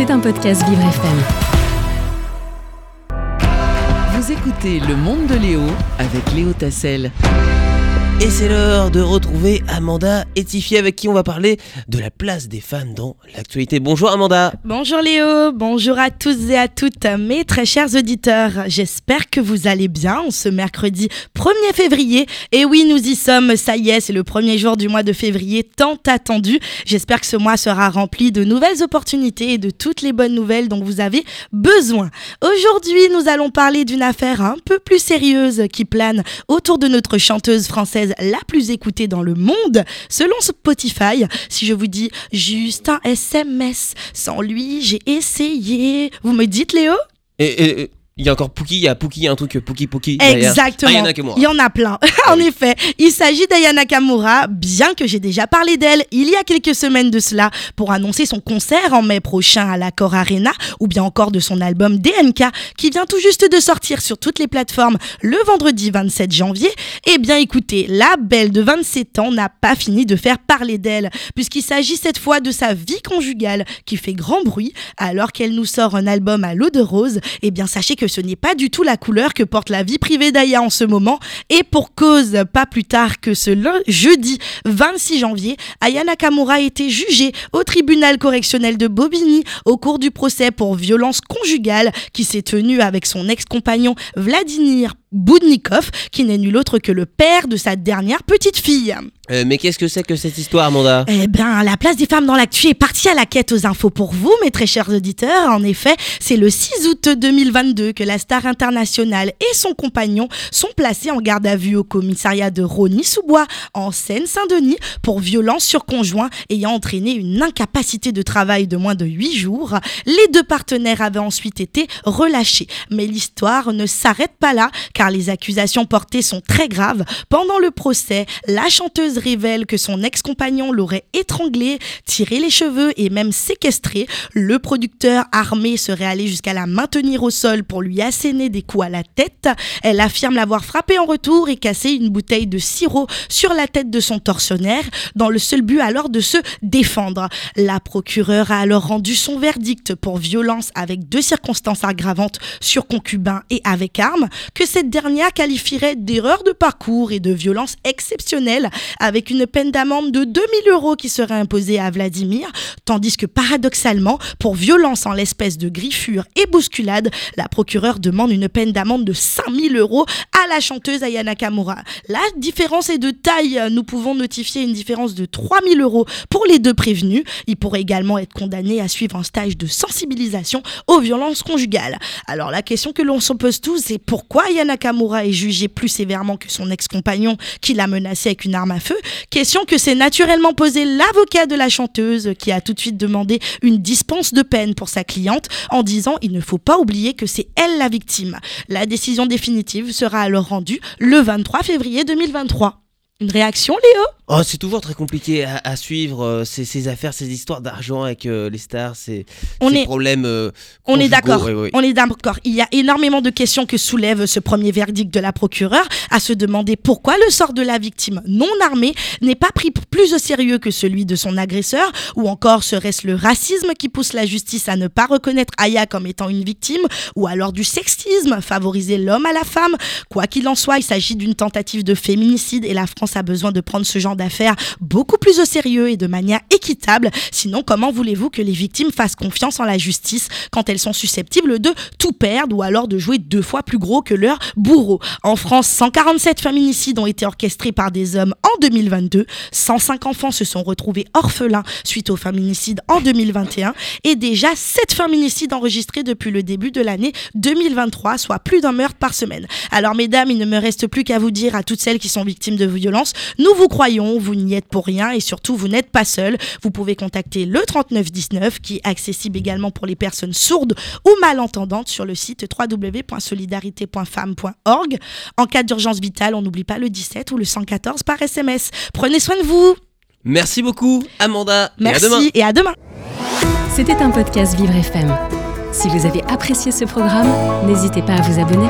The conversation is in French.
C'est un podcast Vivre FM. Vous écoutez Le Monde de Léo avec Léo Tassel. Et c'est l'heure de retrouver Amanda Etifier avec qui on va parler de la place des femmes dans l'actualité. Bonjour Amanda. Bonjour Léo, bonjour à tous et à toutes mes très chers auditeurs. J'espère que vous allez bien ce mercredi 1er février. Et oui, nous y sommes, ça y est, c'est le premier jour du mois de février tant attendu. J'espère que ce mois sera rempli de nouvelles opportunités et de toutes les bonnes nouvelles dont vous avez besoin. Aujourd'hui, nous allons parler d'une affaire un peu plus sérieuse qui plane autour de notre chanteuse française la plus écoutée dans le monde, selon Spotify. Si je vous dis juste un SMS, sans lui, j'ai essayé. Vous me dites, Léo? Il y a encore Pookie, il y a Pookie, il y a un truc Pookie Pookie. Exactement. il y en a plein. en effet, il s'agit d'Ayana Kamura, bien que j'ai déjà parlé d'elle il y a quelques semaines de cela pour annoncer son concert en mai prochain à l'Accor Arena ou bien encore de son album DNK qui vient tout juste de sortir sur toutes les plateformes le vendredi 27 janvier. Eh bien écoutez, la belle de 27 ans n'a pas fini de faire parler d'elle puisqu'il s'agit cette fois de sa vie conjugale qui fait grand bruit alors qu'elle nous sort un album à l'eau de rose. Eh bien sachez que ce n'est pas du tout la couleur que porte la vie privée d'Aya en ce moment. Et pour cause, pas plus tard que ce jeudi 26 janvier, Aya Nakamura a été jugée au tribunal correctionnel de Bobigny au cours du procès pour violence conjugale qui s'est tenu avec son ex-compagnon Vladimir Boudnikov, qui n'est nul autre que le père de sa dernière petite fille. Euh, mais qu'est-ce que c'est que cette histoire, Amanda? Eh bien, la place des femmes dans l'actu est partie à la quête aux infos pour vous, mes très chers auditeurs. En effet, c'est le 6 août 2022 que la star internationale et son compagnon sont placés en garde à vue au commissariat de Rony-sous-Bois, en Seine-Saint-Denis, pour violence sur conjoint ayant entraîné une incapacité de travail de moins de 8 jours. Les deux partenaires avaient ensuite été relâchés. Mais l'histoire ne s'arrête pas là, car les accusations portées sont très graves. Pendant le procès, la chanteuse révèle que son ex-compagnon l'aurait étranglée, tiré les cheveux et même séquestré. Le producteur armé serait allé jusqu'à la maintenir au sol pour lui asséner des coups à la tête. Elle affirme l'avoir frappé en retour et cassé une bouteille de sirop sur la tête de son tortionnaire dans le seul but alors de se défendre. La procureure a alors rendu son verdict pour violence avec deux circonstances aggravantes sur concubin et avec arme que cette dernière qualifierait d'erreur de parcours et de violence exceptionnelle avec une peine d'amende de 2000 euros qui serait imposée à Vladimir, tandis que paradoxalement, pour violence en l'espèce de griffure et bousculade, la procureure demande une peine d'amende de 5000 euros à la chanteuse Ayana Kamura. La différence est de taille. Nous pouvons notifier une différence de 3000 euros pour les deux prévenus. Il pourrait également être condamné à suivre un stage de sensibilisation aux violences conjugales. Alors la question que l'on se pose tous, c'est pourquoi Ayana Nakamura est jugé plus sévèrement que son ex-compagnon qui l'a menacé avec une arme à feu. Question que s'est naturellement posée l'avocat de la chanteuse qui a tout de suite demandé une dispense de peine pour sa cliente en disant il ne faut pas oublier que c'est elle la victime. La décision définitive sera alors rendue le 23 février 2023. Une réaction, Léo? Oh, c'est toujours très compliqué à, suivre euh, ces, affaires, ces histoires d'argent avec euh, les stars, ces, problèmes. Euh, on est d'accord. On est d'accord. Il y a énormément de questions que soulève ce premier verdict de la procureure, à se demander pourquoi le sort de la victime non armée n'est pas pris plus au sérieux que celui de son agresseur, ou encore serait-ce le racisme qui pousse la justice à ne pas reconnaître Aya comme étant une victime, ou alors du sexisme, favoriser l'homme à la femme. Quoi qu'il en soit, il s'agit d'une tentative de féminicide et la France a besoin de prendre ce genre d'affaires beaucoup plus au sérieux et de manière équitable. Sinon, comment voulez-vous que les victimes fassent confiance en la justice quand elles sont susceptibles de tout perdre ou alors de jouer deux fois plus gros que leur bourreau? En France, 147 féminicides ont été orchestrés par des hommes en 2022. 105 enfants se sont retrouvés orphelins suite au féminicide en 2021 et déjà 7 féminicides enregistrés depuis le début de l'année 2023, soit plus d'un meurtre par semaine. Alors mesdames, il ne me reste plus qu'à vous dire à toutes celles qui sont victimes de violences, nous vous croyons, vous n'y êtes pour rien et surtout vous n'êtes pas seul. Vous pouvez contacter le 3919 qui est accessible également pour les personnes sourdes ou malentendantes sur le site www.solidarité.femme.org. En cas d'urgence vitale, on n'oublie pas le 17 ou le 114 par SMS. Prenez soin de vous. Merci beaucoup Amanda. Merci et à demain. C'était un podcast Vivre FM. Si vous avez apprécié ce programme, n'hésitez pas à vous abonner.